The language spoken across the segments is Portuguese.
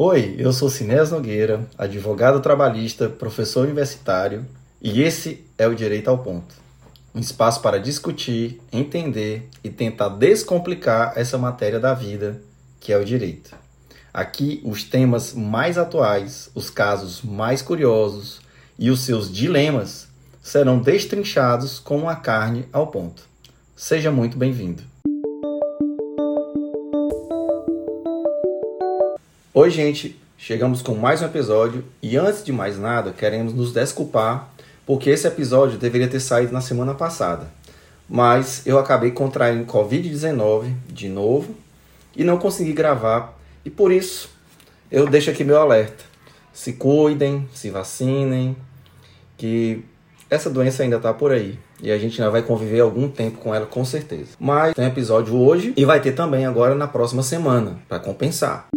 Oi, eu sou Sinés Nogueira, advogado trabalhista, professor universitário, e esse é o Direito ao Ponto. Um espaço para discutir, entender e tentar descomplicar essa matéria da vida, que é o direito. Aqui, os temas mais atuais, os casos mais curiosos e os seus dilemas serão destrinchados com a carne ao ponto. Seja muito bem-vindo. Oi, gente, chegamos com mais um episódio e antes de mais nada, queremos nos desculpar porque esse episódio deveria ter saído na semana passada, mas eu acabei contraindo Covid-19 de novo e não consegui gravar e por isso eu deixo aqui meu alerta. Se cuidem, se vacinem, que essa doença ainda está por aí e a gente ainda vai conviver algum tempo com ela com certeza. Mas tem episódio hoje e vai ter também agora na próxima semana para compensar.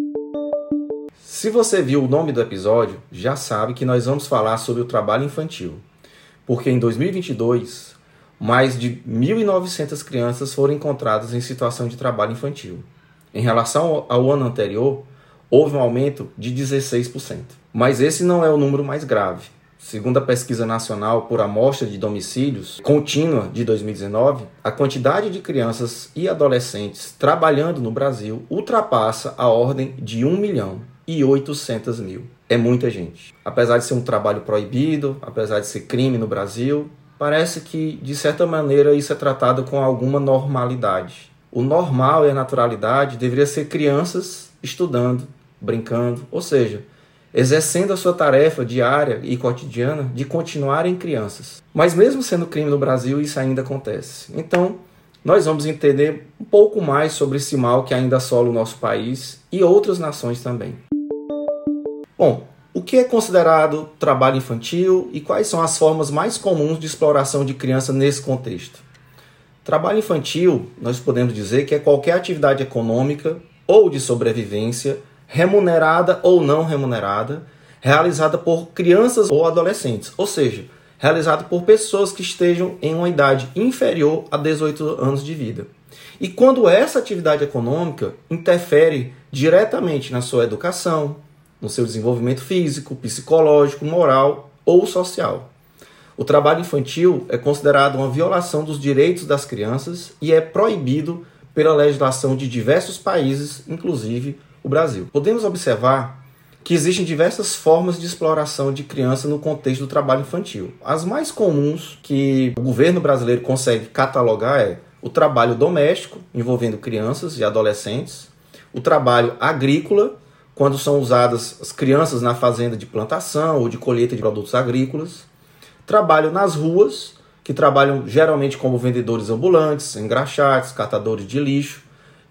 Se você viu o nome do episódio, já sabe que nós vamos falar sobre o trabalho infantil. Porque em 2022, mais de 1.900 crianças foram encontradas em situação de trabalho infantil. Em relação ao ano anterior, houve um aumento de 16%. Mas esse não é o número mais grave. Segundo a pesquisa nacional por amostra de domicílios contínua de 2019, a quantidade de crianças e adolescentes trabalhando no Brasil ultrapassa a ordem de 1 milhão e 800 mil. É muita gente. Apesar de ser um trabalho proibido, apesar de ser crime no Brasil, parece que, de certa maneira, isso é tratado com alguma normalidade. O normal e a naturalidade deveria ser crianças estudando, brincando, ou seja, exercendo a sua tarefa diária e cotidiana de continuarem crianças. Mas mesmo sendo crime no Brasil, isso ainda acontece. Então, nós vamos entender um pouco mais sobre esse mal que ainda assola o nosso país e outras nações também. Bom, o que é considerado trabalho infantil e quais são as formas mais comuns de exploração de criança nesse contexto? Trabalho infantil, nós podemos dizer que é qualquer atividade econômica ou de sobrevivência, remunerada ou não remunerada, realizada por crianças ou adolescentes, ou seja, realizada por pessoas que estejam em uma idade inferior a 18 anos de vida. E quando essa atividade econômica interfere diretamente na sua educação, no seu desenvolvimento físico, psicológico, moral ou social. O trabalho infantil é considerado uma violação dos direitos das crianças e é proibido pela legislação de diversos países, inclusive o Brasil. Podemos observar que existem diversas formas de exploração de criança no contexto do trabalho infantil. As mais comuns que o governo brasileiro consegue catalogar é o trabalho doméstico, envolvendo crianças e adolescentes, o trabalho agrícola, quando são usadas as crianças na fazenda de plantação ou de colheita de produtos agrícolas. Trabalho nas ruas, que trabalham geralmente como vendedores ambulantes, engraxates, catadores de lixo.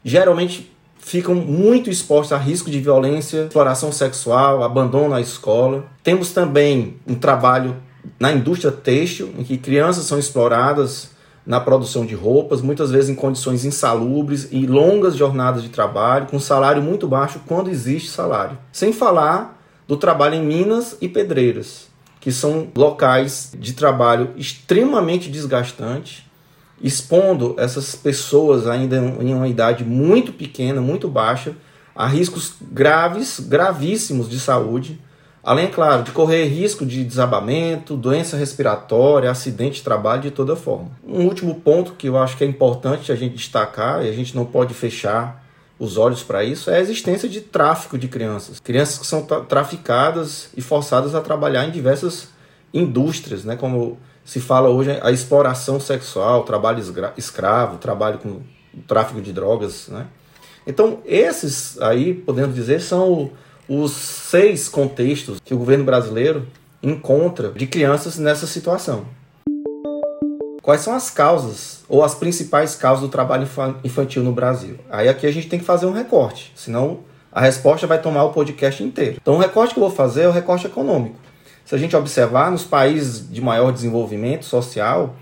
Geralmente ficam muito expostos a risco de violência, exploração sexual, abandono na escola. Temos também um trabalho na indústria têxtil, em que crianças são exploradas na produção de roupas, muitas vezes em condições insalubres e longas jornadas de trabalho, com salário muito baixo quando existe salário. Sem falar do trabalho em minas e pedreiras, que são locais de trabalho extremamente desgastantes, expondo essas pessoas ainda em uma idade muito pequena, muito baixa, a riscos graves, gravíssimos de saúde Além, claro, de correr risco de desabamento, doença respiratória, acidente de trabalho de toda forma. Um último ponto que eu acho que é importante a gente destacar, e a gente não pode fechar os olhos para isso, é a existência de tráfico de crianças. Crianças que são traficadas e forçadas a trabalhar em diversas indústrias, né, como se fala hoje, a exploração sexual, trabalho escravo, trabalho com tráfico de drogas. Né? Então, esses aí, podemos dizer, são os seis contextos que o governo brasileiro encontra de crianças nessa situação. Quais são as causas ou as principais causas do trabalho infantil no Brasil? Aí aqui a gente tem que fazer um recorte, senão a resposta vai tomar o podcast inteiro. Então o recorte que eu vou fazer é o recorte econômico. Se a gente observar nos países de maior desenvolvimento social,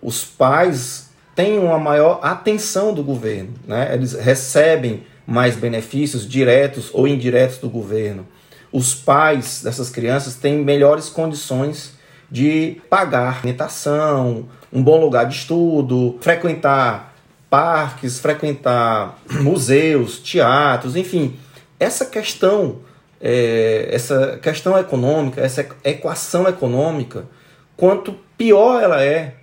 os pais têm uma maior atenção do governo, né? Eles recebem mais benefícios diretos ou indiretos do governo. Os pais dessas crianças têm melhores condições de pagar alimentação, um bom lugar de estudo, frequentar parques, frequentar museus, teatros, enfim. Essa questão é, essa questão econômica, essa equação econômica, quanto pior ela é,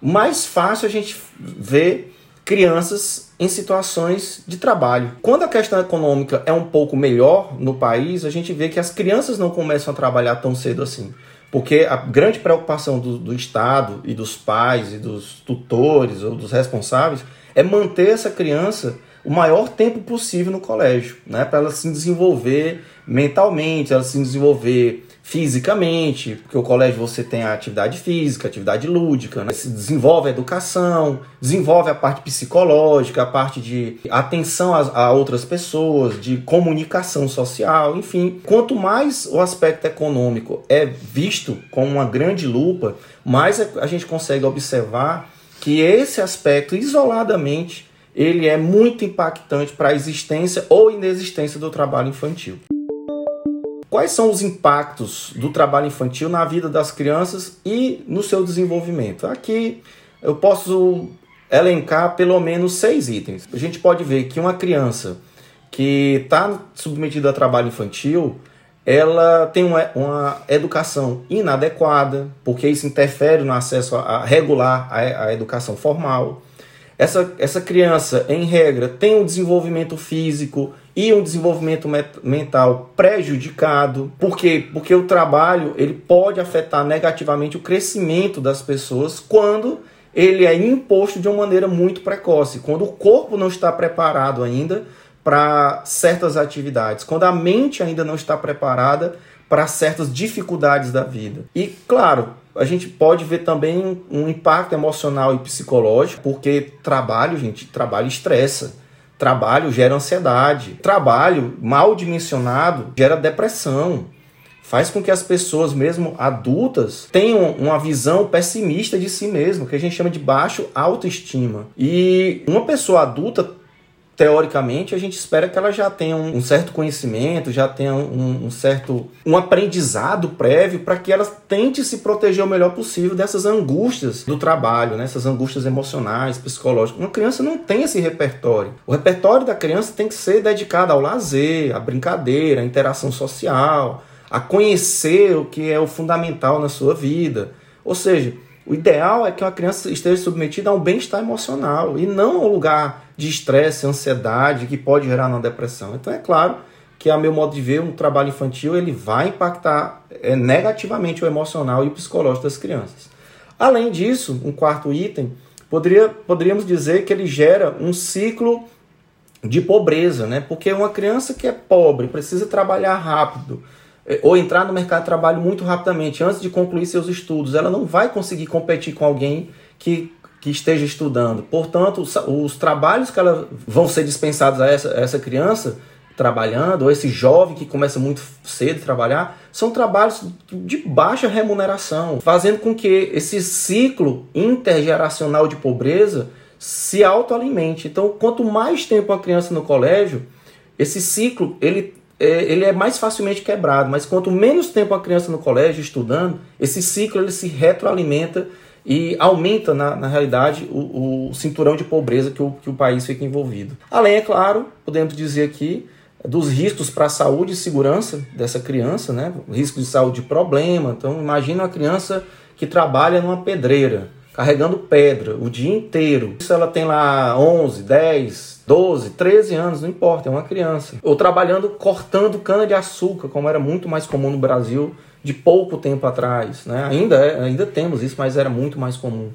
mais fácil a gente vê crianças em situações de trabalho. Quando a questão econômica é um pouco melhor no país, a gente vê que as crianças não começam a trabalhar tão cedo assim. Porque a grande preocupação do, do Estado e dos pais e dos tutores ou dos responsáveis é manter essa criança o maior tempo possível no colégio, né? Para ela se desenvolver mentalmente, ela se desenvolver fisicamente, porque o colégio você tem a atividade física, atividade lúdica, né? se desenvolve a educação, desenvolve a parte psicológica, a parte de atenção a, a, outras pessoas, de comunicação social, enfim. Quanto mais o aspecto econômico é visto com uma grande lupa, mais a gente consegue observar que esse aspecto isoladamente ele é muito impactante para a existência ou inexistência do trabalho infantil. Quais são os impactos do trabalho infantil na vida das crianças e no seu desenvolvimento? Aqui eu posso elencar pelo menos seis itens. A gente pode ver que uma criança que está submetida a trabalho infantil, ela tem uma, uma, educação inadequada, porque isso interfere no acesso a, a regular à, educação formal. Essa, essa criança, em regra, tem um desenvolvimento físico e um desenvolvimento mental prejudicado. Por quê? Porque o trabalho ele pode afetar negativamente o crescimento das pessoas quando ele é imposto de uma maneira muito precoce, quando o corpo não está preparado ainda para certas atividades, quando a mente ainda não está preparada para certas dificuldades da vida. E claro, a gente pode ver também um impacto emocional e psicológico, porque trabalho, gente, trabalho estressa. Trabalho gera ansiedade. Trabalho mal dimensionado gera depressão. Faz com que as pessoas, mesmo adultas, tenham uma visão pessimista de si mesmo, que a gente chama de baixo autoestima. E uma pessoa adulta teoricamente, a gente espera que ela já tenha um, certo conhecimento, já tenha um, um certo um aprendizado prévio para que ela tente se proteger o melhor possível dessas angústias do trabalho, né? essas angústias emocionais, psicológicas. Uma criança não tem esse repertório. O repertório da criança tem que ser dedicado ao lazer, à brincadeira, à interação social, a conhecer o que é o fundamental na sua vida. Ou seja, o ideal é que uma criança esteja submetida a um bem-estar emocional e não a um lugar de estresse, ansiedade que pode gerar uma depressão. Então é claro que a meu modo de ver um trabalho infantil ele vai impactar é, negativamente o emocional e o psicológico das crianças. Além disso, um quarto item poderia, poderíamos dizer que ele gera um ciclo de pobreza, né? Porque uma criança que é pobre precisa trabalhar rápido ou entrar no mercado de trabalho muito rapidamente, antes de concluir seus estudos, ela não vai conseguir competir com alguém que, que esteja estudando. Portanto, os, os trabalhos que ela vão ser dispensados a essa, a essa criança trabalhando, ou esse jovem que começa muito cedo a trabalhar, são trabalhos de baixa remuneração, fazendo com que esse ciclo intergeracional de pobreza se autoalimente. Então, quanto mais tempo a criança no colégio, esse ciclo ele é, ele é mais facilmente quebrado, mas quanto menos tempo a criança no colégio estudando, esse ciclo ele se retroalimenta e aumenta, na, na realidade, o, o, cinturão de pobreza que o, que o país fica envolvido. Além, é claro, podemos dizer aqui, dos riscos para a saúde e segurança dessa criança, né? risco de saúde de problema. Então, imagina uma criança que trabalha numa pedreira, carregando pedra o dia inteiro. Isso ela tem lá 11, 10, 12, 13 anos, não importa, é uma criança. Ou trabalhando cortando cana de açúcar, como era muito mais comum no Brasil de pouco tempo atrás. Né? Ainda, é, ainda temos isso, mas era muito mais comum.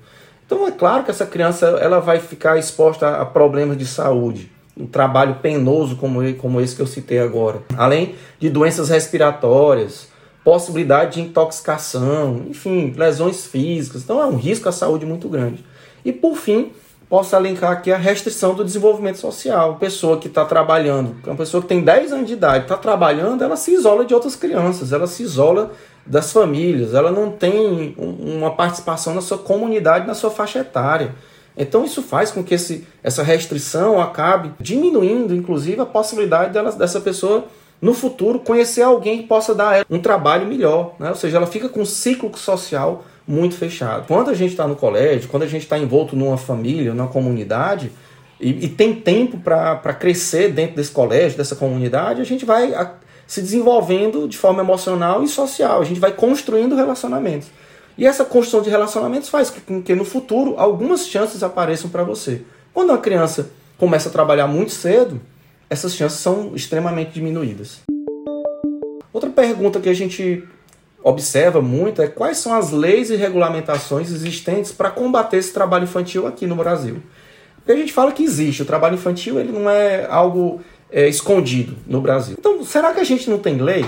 Então é claro que essa criança ela vai ficar exposta a problemas de saúde. Um trabalho penoso como, como esse que eu citei agora. Além de doenças respiratórias, possibilidade de intoxicação, enfim, lesões físicas. Então é um risco à saúde muito grande. E por fim, posso alencar aqui a restrição do desenvolvimento social. Pessoa que está trabalhando, uma pessoa que tem 10 anos de idade, está trabalhando, ela se isola de outras crianças, ela se isola das famílias, ela não tem uma participação na sua comunidade, na sua faixa etária. Então isso faz com que esse, essa restrição acabe diminuindo, inclusive, a possibilidade dessa pessoa no futuro conhecer alguém que possa dar um trabalho melhor. Né? Ou seja, ela fica com um ciclo social muito fechado. Quando a gente está no colégio, quando a gente está envolto numa família, numa comunidade, e, e tem tempo para crescer dentro desse colégio, dessa comunidade, a gente vai a, se desenvolvendo de forma emocional e social, a gente vai construindo relacionamentos. E essa construção de relacionamentos faz com que no futuro algumas chances apareçam para você. Quando uma criança começa a trabalhar muito cedo, essas chances são extremamente diminuídas. Outra pergunta que a gente observa muito é quais são as leis e regulamentações existentes para combater esse trabalho infantil aqui no Brasil. Porque a gente fala que existe, o trabalho infantil ele não é algo é, escondido no Brasil. Então, será que a gente não tem lei?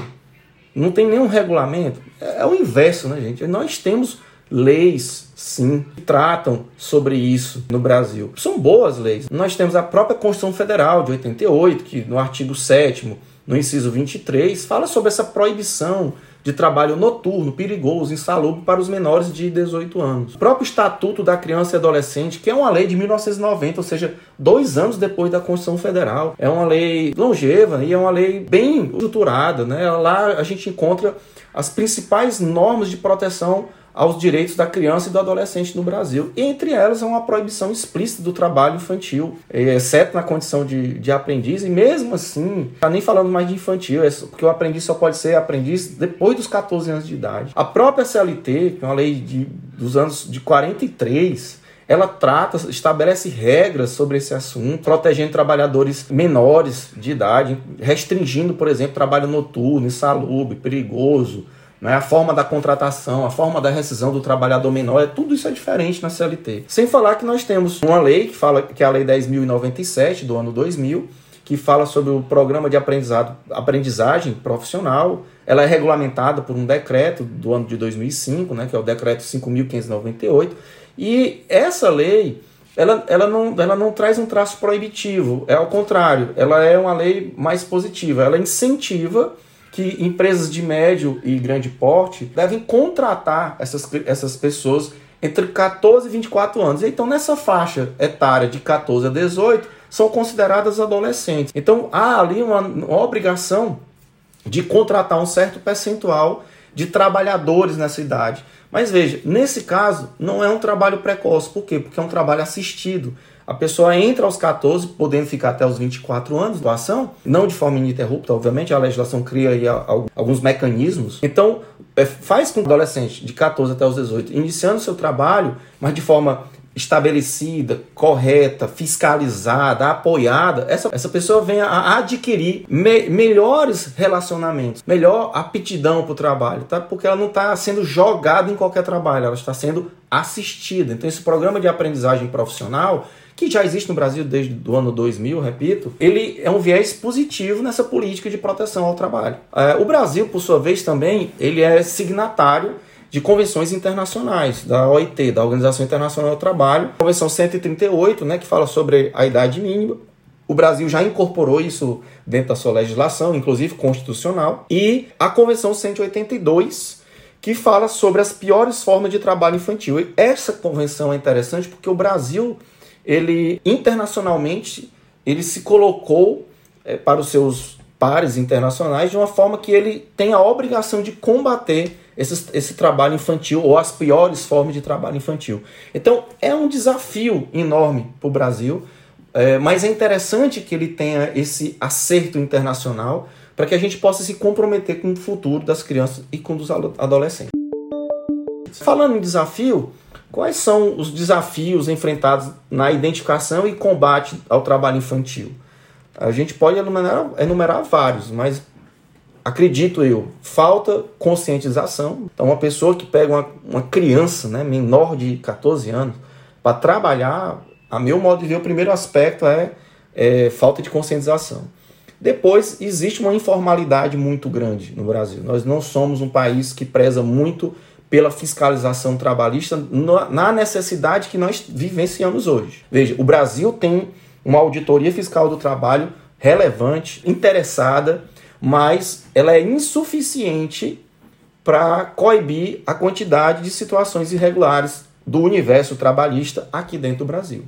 Não tem nenhum regulamento? É, é o inverso, né, gente? Nós temos leis, sim, que tratam sobre isso no Brasil. São boas leis. Nós temos a própria Constituição Federal de 88, que no artigo 7 no inciso 23, fala sobre essa proibição de trabalho noturno, perigoso, insalubre para os menores de 18 anos. O próprio Estatuto da Criança e Adolescente, que é uma lei de 1990, ou seja, dois anos depois da Constituição Federal, é uma lei longeva e é uma lei bem estruturada. Né? Lá a gente encontra as principais normas de proteção aos direitos da criança e do adolescente no Brasil. E entre elas é uma proibição explícita do trabalho infantil, exceto na condição de, de aprendiz, e mesmo assim, tá nem falando mais de infantil, é porque o aprendiz só pode ser aprendiz depois dos 14 anos de idade. A própria CLT, que é uma lei de, dos anos de 43, ela trata, estabelece regras sobre esse assunto, protegendo trabalhadores menores de idade, restringindo, por exemplo, trabalho noturno, insalubre, perigoso, né? a forma da contratação, a forma da rescisão do trabalhador menor, é, tudo isso é diferente na CLT. Sem falar que nós temos uma lei que fala que é a Lei 10.097 do ano 2000, que fala sobre o programa de aprendizado, aprendizagem profissional. Ela é regulamentada por um decreto do ano de 2005, né, que é o decreto 5.598. E essa lei, ela, ela, não, ela não traz um traço proibitivo, é ao contrário, ela é uma lei mais positiva, ela incentiva que empresas de médio e grande porte devem contratar essas, essas pessoas entre 14 e 24 anos. Então, nessa faixa etária de 14 a 18, são consideradas adolescentes. Então, há ali uma, uma obrigação de contratar um certo percentual de trabalhadores nessa idade. Mas veja, nesse caso, não é um trabalho precoce. Por quê? Porque é um trabalho assistido. A pessoa entra aos 14, podendo ficar até os 24 anos de ação, não de forma ininterrupta, obviamente, a legislação cria aí alguns mecanismos. Então, é, faz com que o adolescente de 14 até os 18, iniciando seu trabalho, mas de forma estabelecida, correta, fiscalizada, apoiada, essa, essa pessoa venha a adquirir me, melhores relacionamentos, melhor aptidão para o trabalho, tá? porque ela não está sendo jogada em qualquer trabalho, ela está sendo assistida. Então, esse programa de aprendizagem profissional que já existe no Brasil desde o ano 2000, repito, ele é um viés positivo nessa política de proteção ao trabalho. É, o Brasil, por sua vez, também ele é signatário de convenções internacionais, da OIT, da Organização Internacional do Trabalho, Convenção 138, né, que fala sobre a idade mínima. O Brasil já incorporou isso dentro da sua legislação, inclusive constitucional, e a Convenção 182, que fala sobre as piores formas de trabalho infantil. E essa convenção é interessante porque o Brasil ele internacionalmente ele se colocou é, para os seus pares internacionais de uma forma que ele tem a obrigação de combater esse, esse trabalho infantil ou as piores formas de trabalho infantil. Então é um desafio enorme para o Brasil, é, mas é interessante que ele tenha esse acerto internacional para que a gente possa se comprometer com o futuro das crianças e com os adolescentes. Falando em desafio, Quais são os desafios enfrentados na identificação e combate ao trabalho infantil? A gente pode enumerar, enumerar vários, mas acredito eu, falta conscientização. Então, uma pessoa que pega uma, uma criança né, menor de 14 anos para trabalhar, a meu modo de ver, o primeiro aspecto é, é falta de conscientização. Depois, existe uma informalidade muito grande no Brasil. Nós não somos um país que preza muito pela fiscalização trabalhista na necessidade que nós vivenciamos hoje. Veja, o Brasil tem uma auditoria fiscal do trabalho relevante, interessada, mas ela é insuficiente para coibir a quantidade de situações irregulares do universo trabalhista aqui dentro do Brasil.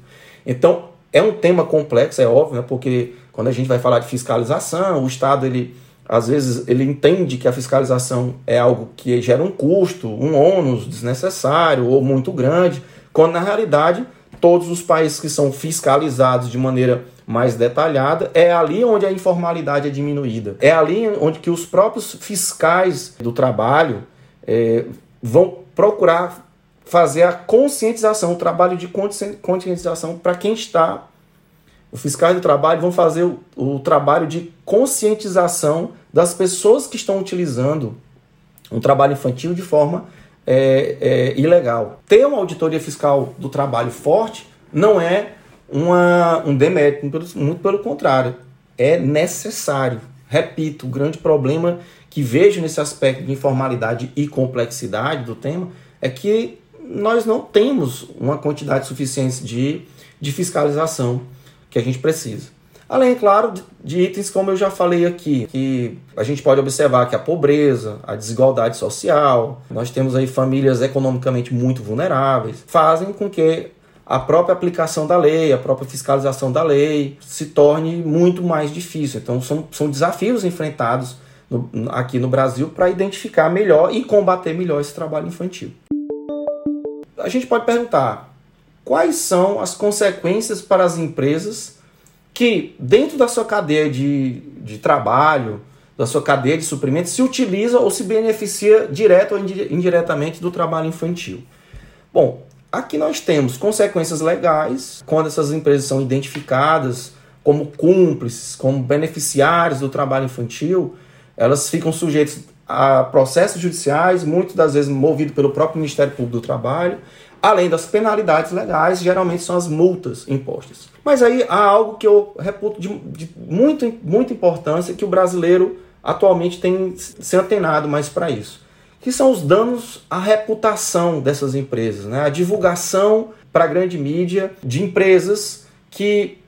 Então, é um tema complexo, é óbvio, né, porque quando a gente vai falar de fiscalização, o Estado ele às vezes ele entende que a fiscalização é algo que gera um custo, um ônus desnecessário ou muito grande, quando na realidade todos os países que são fiscalizados de maneira mais detalhada, é ali onde a informalidade é diminuída. É ali onde que os próprios fiscais do trabalho é, vão procurar fazer a conscientização, o trabalho de conscientização para quem está. Os fiscais do trabalho vão fazer o, o trabalho de conscientização das pessoas que estão utilizando um trabalho infantil de forma é, é, ilegal. Ter uma auditoria fiscal do trabalho forte não é uma, um demérito, muito pelo contrário, é necessário. Repito, o grande problema que vejo nesse aspecto de informalidade e complexidade do tema é que nós não temos uma quantidade suficiente de, de fiscalização que a gente precisa. Além, claro, de itens como eu já falei aqui, que a gente pode observar que a pobreza, a desigualdade social, nós temos aí famílias economicamente muito vulneráveis, fazem com que a própria aplicação da lei, a própria fiscalização da lei se torne muito mais difícil. Então, são, são desafios enfrentados no, aqui no Brasil para identificar melhor e combater melhor esse trabalho infantil. A gente pode perguntar quais são as consequências para as empresas que dentro da sua cadeia de, de trabalho, da sua cadeia de suprimentos, se utiliza ou se beneficia direto ou indiretamente do trabalho infantil. Bom, aqui nós temos consequências legais quando essas empresas são identificadas como cúmplices, como beneficiários do trabalho infantil, elas ficam sujeitas a processos judiciais, muitas das vezes movidos pelo próprio Ministério Público do Trabalho, além das penalidades legais, geralmente são as multas impostas. Mas aí há algo que eu reputo de, de muito, muita importância que o brasileiro atualmente tem se antenado mais para isso, que são os danos à reputação dessas empresas, né? a divulgação para a grande mídia de empresas que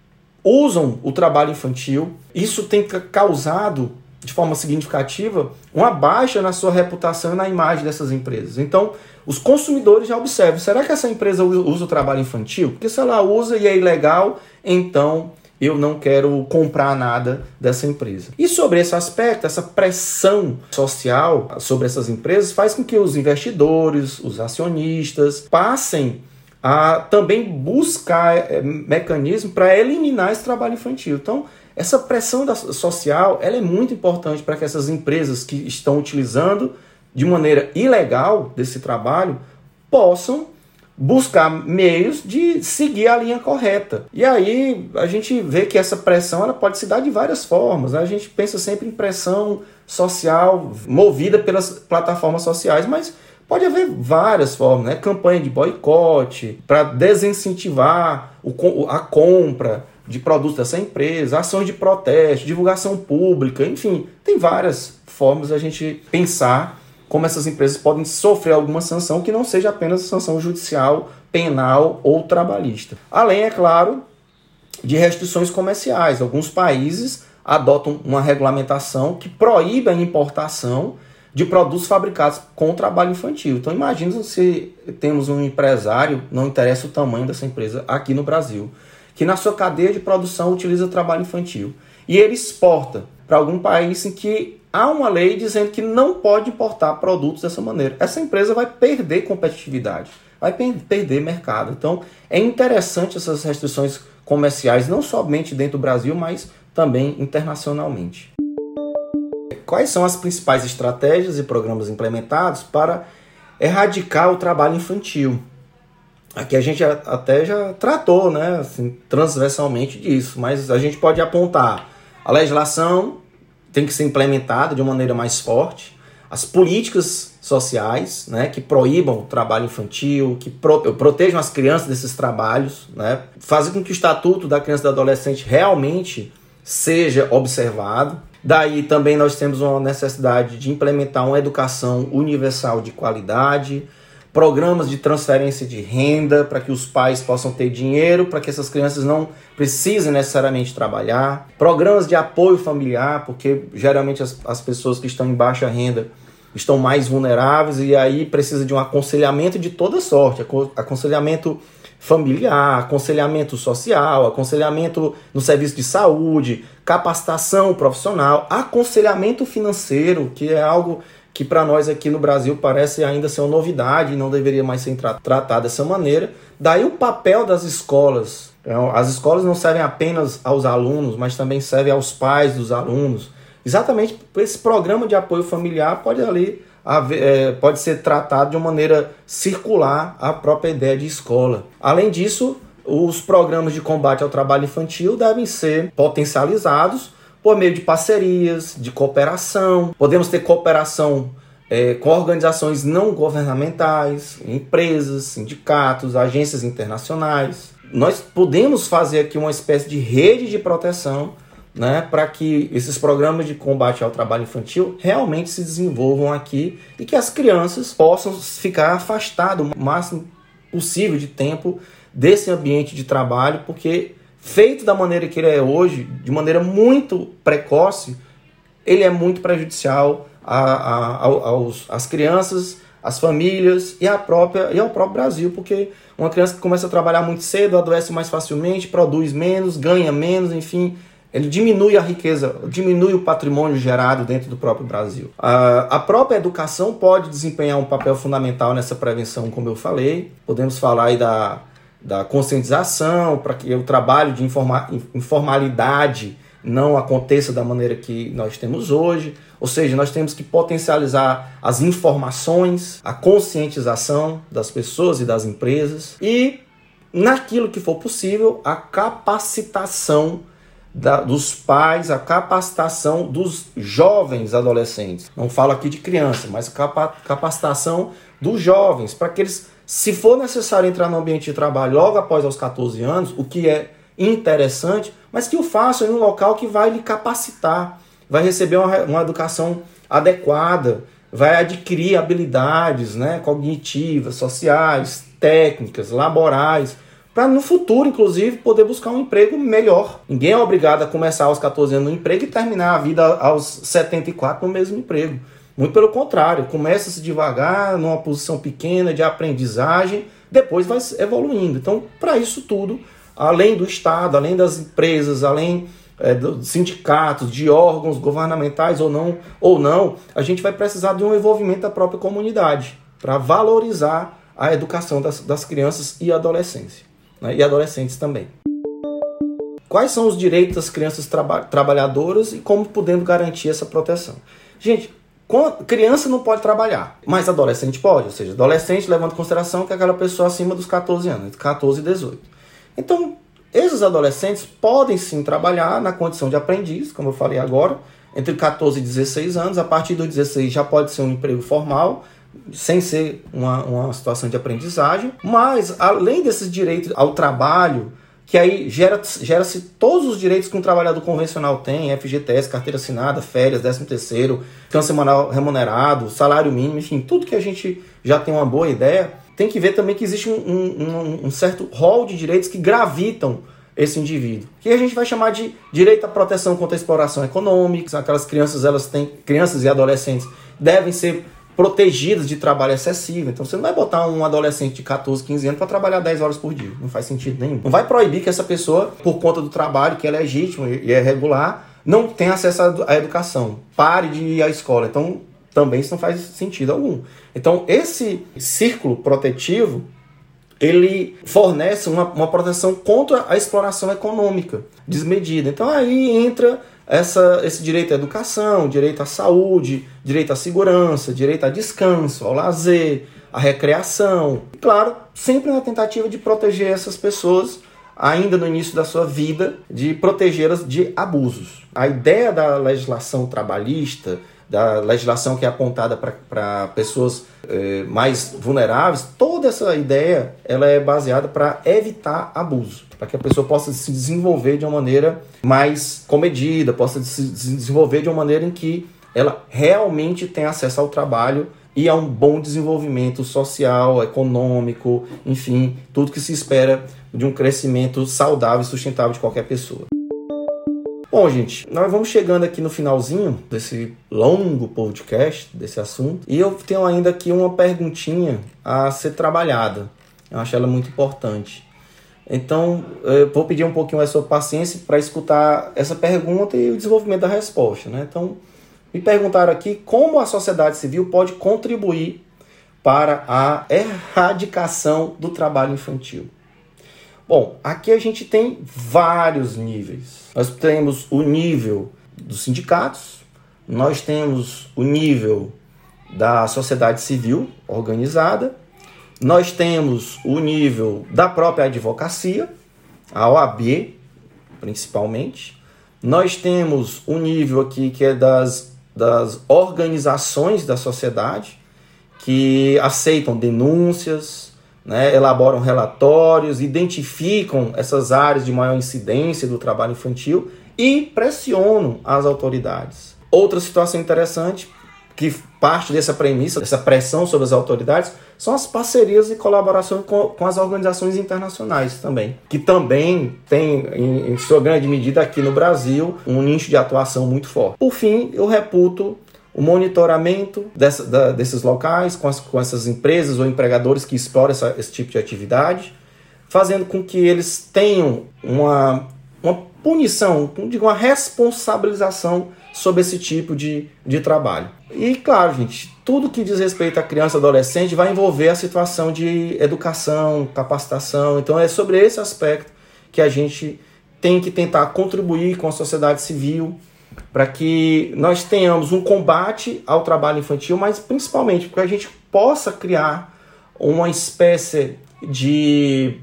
usam o trabalho infantil. Isso tem causado de forma significativa uma baixa na sua reputação e na imagem dessas empresas. Então, os consumidores já observam: será que essa empresa usa o trabalho infantil? Porque se ela usa e é ilegal, então eu não quero comprar nada dessa empresa. E sobre esse aspecto, essa pressão social sobre essas empresas faz com que os investidores, os acionistas, passem a também buscar é, mecanismos para eliminar esse trabalho infantil. Então, essa pressão da, social ela é muito importante para que essas empresas que estão utilizando de maneira ilegal desse trabalho possam buscar meios de seguir a linha correta. E aí a gente vê que essa pressão ela pode se dar de várias formas. Né? A gente pensa sempre em pressão social movida pelas plataformas sociais, mas pode haver várias formas, né? Campanha de boicote para desincentivar a compra de produtos dessa empresa, ações de protesto, divulgação pública, enfim, tem várias formas a gente pensar como essas empresas podem sofrer alguma sanção que não seja apenas sanção judicial, penal ou trabalhista. Além, é claro, de restrições comerciais. Alguns países adotam uma regulamentação que proíbe a importação de produtos fabricados com trabalho infantil. Então imagina se temos um empresário, não interessa o tamanho dessa empresa aqui no Brasil, que na sua cadeia de produção utiliza trabalho infantil e ele exporta para algum país em que há uma lei dizendo que não pode importar produtos dessa maneira. Essa empresa vai perder competitividade, vai perder mercado. Então, é interessante essas restrições comerciais, não somente dentro do Brasil, mas também internacionalmente. Quais são as principais estratégias e programas implementados para erradicar o trabalho infantil? Aqui a gente até já tratou, né, assim, transversalmente disso, mas a gente pode apontar a legislação tem que ser implementada de uma maneira mais forte. As políticas sociais, né, que proíbam o trabalho infantil, que pro, protejam as crianças desses trabalhos, né, fazem com que o estatuto da criança e do adolescente realmente seja observado. Daí também nós temos uma necessidade de implementar uma educação universal de qualidade, programas de transferência de renda para que os pais possam ter dinheiro, para que essas crianças não precisem necessariamente trabalhar, programas de apoio familiar, porque geralmente as, as pessoas que estão em baixa renda estão mais vulneráveis e aí precisa de um aconselhamento de toda sorte, aconselhamento familiar, aconselhamento social, aconselhamento no serviço de saúde, capacitação profissional, aconselhamento financeiro, que é algo que para nós aqui no Brasil parece ainda ser uma novidade e não deveria mais ser tra tratado dessa maneira. Daí o papel das escolas. Então, as escolas não servem apenas aos alunos, mas também servem aos pais dos alunos. Exatamente esse programa de apoio familiar pode ali é, pode ser tratado de uma maneira circular a própria ideia de escola. Além disso, os programas de combate ao trabalho infantil devem ser potencializados por meio de parcerias, de cooperação. Podemos ter cooperação é, com organizações não governamentais, empresas, sindicatos, agências internacionais. Nós podemos fazer aqui uma espécie de rede de proteção né, para que esses programas de combate ao trabalho infantil realmente se desenvolvam aqui e que as crianças possam ficar afastadas o máximo possível de tempo desse ambiente de trabalho, porque feito da maneira que ele é hoje, de maneira muito precoce, ele é muito prejudicial a, a, aos, às crianças, às famílias e, à própria, e ao próprio Brasil, porque uma criança que começa a trabalhar muito cedo adoece mais facilmente, produz menos, ganha menos, enfim, ele diminui a riqueza, diminui o patrimônio gerado dentro do próprio Brasil. A, própria educação pode desempenhar um papel fundamental nessa prevenção, como eu falei. Podemos falar aí da, da conscientização, para que o trabalho de informa, informalidade não aconteça da maneira que nós temos hoje. Ou seja, nós temos que potencializar as informações, a conscientização das pessoas e das empresas e, naquilo que for possível, a capacitação da, dos pais, a capacitação dos jovens adolescentes. Não falo aqui de criança, mas capa, capacitação dos jovens, para que eles, se for necessário entrar no ambiente de trabalho logo após os 14 anos, o que é interessante, mas que o façam em um local que vai lhe capacitar, vai receber uma, uma educação adequada, vai adquirir habilidades né, cognitivas, sociais, técnicas, laborais para no futuro, inclusive, poder buscar um emprego melhor. Ninguém é obrigado a começar aos 14 anos no emprego e terminar a vida aos 74 no mesmo emprego. Muito pelo contrário, começa-se devagar, numa posição pequena de aprendizagem, depois vai evoluindo. Então, para isso tudo, além do Estado, além das empresas, além é, dos sindicatos, de órgãos governamentais ou não, ou não, a gente vai precisar de um envolvimento da própria comunidade para valorizar a educação das, das crianças e adolescência né, e adolescentes também. Quais são os direitos das crianças traba trabalhadoras e como podemos garantir essa proteção? Gente, criança não pode trabalhar, mas adolescente pode, ou seja, adolescente levando em consideração que é aquela pessoa acima dos 14 anos, entre 14 e 18. Então, esses adolescentes podem sim trabalhar na condição de aprendiz, como eu falei agora, entre 14 e 16 anos. A partir dos 16 já pode ser um emprego formal sem ser uma, uma situação de aprendizagem, mas além desses direitos ao trabalho, que aí gera-se gera todos os direitos que um trabalhador convencional tem, FGTS, carteira assinada, férias, 13 terceiro, canso semanal remunerado, salário mínimo, enfim, tudo que a gente já tem uma boa ideia, tem que ver também que existe um, um, um certo rol de direitos que gravitam esse indivíduo. Que a gente vai chamar de direito à proteção contra a exploração econômica. Aquelas crianças, elas têm crianças e adolescentes devem ser protegidas de trabalho excessivo. Então você não vai botar um adolescente de 14, 15 anos para trabalhar 10 horas por dia. Não faz sentido nenhum. Não vai proibir que essa pessoa, por conta do trabalho, que é legítimo e é regular, não tenha acesso à educação. Pare de ir à escola. Então também isso não faz sentido algum. Então esse círculo protetivo ele fornece uma, uma proteção contra a exploração econômica desmedida. Então aí entra essa, esse direito à educação, direito à saúde, direito à segurança, direito a descanso, ao lazer, à recreação. Claro, sempre na tentativa de proteger essas pessoas, ainda no início da sua vida, de protegê-las de abusos. A ideia da legislação trabalhista, da legislação que é apontada para pessoas eh, mais vulneráveis, toda essa ideia ela é baseada para evitar abuso para que a pessoa possa se desenvolver de uma maneira mais comedida, possa se desenvolver de uma maneira em que ela realmente tenha acesso ao trabalho e a um bom desenvolvimento social, econômico, enfim, tudo que se espera de um crescimento saudável e sustentável de qualquer pessoa. Bom, gente, nós vamos chegando aqui no finalzinho desse longo podcast, desse assunto, e eu tenho ainda aqui uma perguntinha a ser trabalhada. Eu acho ela muito importante. Então, eu vou pedir um pouquinho a sua paciência para escutar essa pergunta e o desenvolvimento da resposta. Né? Então, Me perguntaram aqui como a sociedade civil pode contribuir para a erradicação do trabalho infantil. Bom, aqui a gente tem vários níveis. Nós temos o nível dos sindicatos, nós temos o nível da sociedade civil organizada, nós temos o nível da própria advocacia, a OAB principalmente, nós temos o nível aqui que é das, das organizações da sociedade, que aceitam denúncias, né, elaboram relatórios, identificam essas áreas de maior incidência do trabalho infantil e pressionam as autoridades. Outra situação interessante, que parte dessa premissa, dessa pressão sobre as autoridades, são as parcerias e colaborações com, com as organizações internacionais também, que também tem, em, em sua grande medida aqui no Brasil, um nicho de atuação muito forte. Por fim, eu reputo o monitoramento dessa, da, desses locais com, as, com, essas empresas ou empregadores que exploram essa, esse tipo de atividade, fazendo com que eles tenham uma, uma punição, digo, uma responsabilização sobre esse tipo de, de trabalho. E claro, gente, tudo que diz respeito à criança e adolescente vai envolver a situação de educação, capacitação. Então é sobre esse aspecto que a gente tem que tentar contribuir com a sociedade civil, para que nós tenhamos um combate ao trabalho infantil, mas principalmente para que a gente possa criar uma espécie de,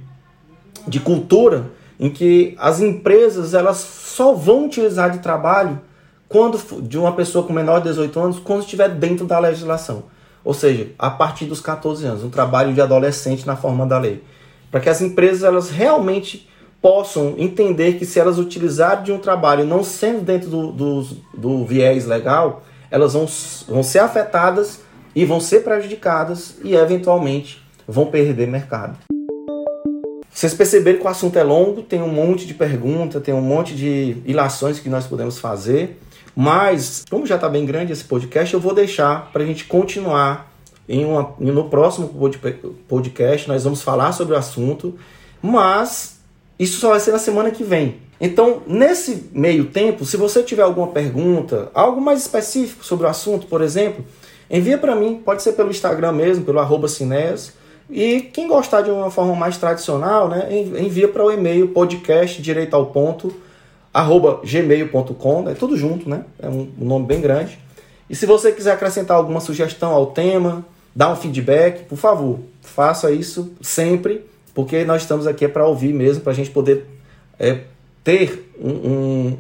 de cultura em que as empresas elas só vão utilizar de trabalho quando de uma pessoa com menor de 18 anos quando estiver dentro da legislação. Ou seja, a partir dos 14 anos, um trabalho de adolescente na forma da lei. Para que as empresas elas realmente possam entender que se elas utilizarem de um trabalho não sendo dentro do, do, do viés legal, elas vão, vão ser afetadas e vão ser prejudicadas e eventualmente vão perder mercado. Vocês perceberam que o assunto é longo, tem um monte de perguntas, tem um monte de ilações que nós podemos fazer, mas como já está bem grande esse podcast, eu vou deixar para a gente continuar em uma, no próximo podcast. Nós vamos falar sobre o assunto, mas isso só vai ser na semana que vem. Então, nesse meio tempo, se você tiver alguma pergunta, algo mais específico sobre o assunto, por exemplo, envia para mim, pode ser pelo Instagram mesmo, pelo arroba. E quem gostar de uma forma mais tradicional, né, envia para o e-mail podcast direito ao ponto, arroba gmail.com, é tudo junto, né? É um, um nome bem grande. E se você quiser acrescentar alguma sugestão ao tema, dar um feedback, por favor, faça isso sempre porque nós estamos aqui é para ouvir mesmo, para a gente poder é, ter um, um,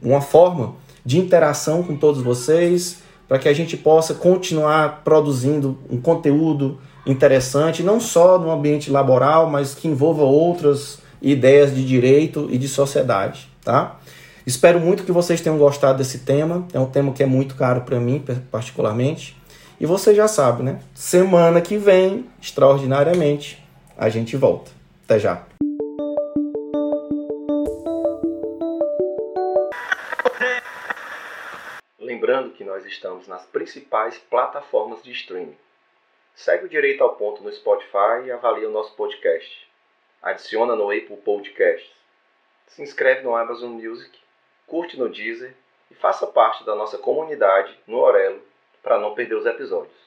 uma forma de interação com todos vocês, para que a gente possa continuar produzindo um conteúdo interessante, não só no ambiente laboral, mas que envolva outras ideias de direito e de sociedade, tá? Espero muito que vocês tenham gostado desse tema. É um tema que é muito caro para mim, particularmente. E você já sabe, né? Semana que vem, extraordinariamente, a gente volta. Até já. Lembrando que nós estamos nas principais plataformas de streaming. Segue o Direito ao Ponto no Spotify e avalia o nosso podcast. Adiciona no Apple Podcasts. Se inscreve no Amazon Music, curte no Deezer e faça parte da nossa comunidade no Orelo para não perder os episódios.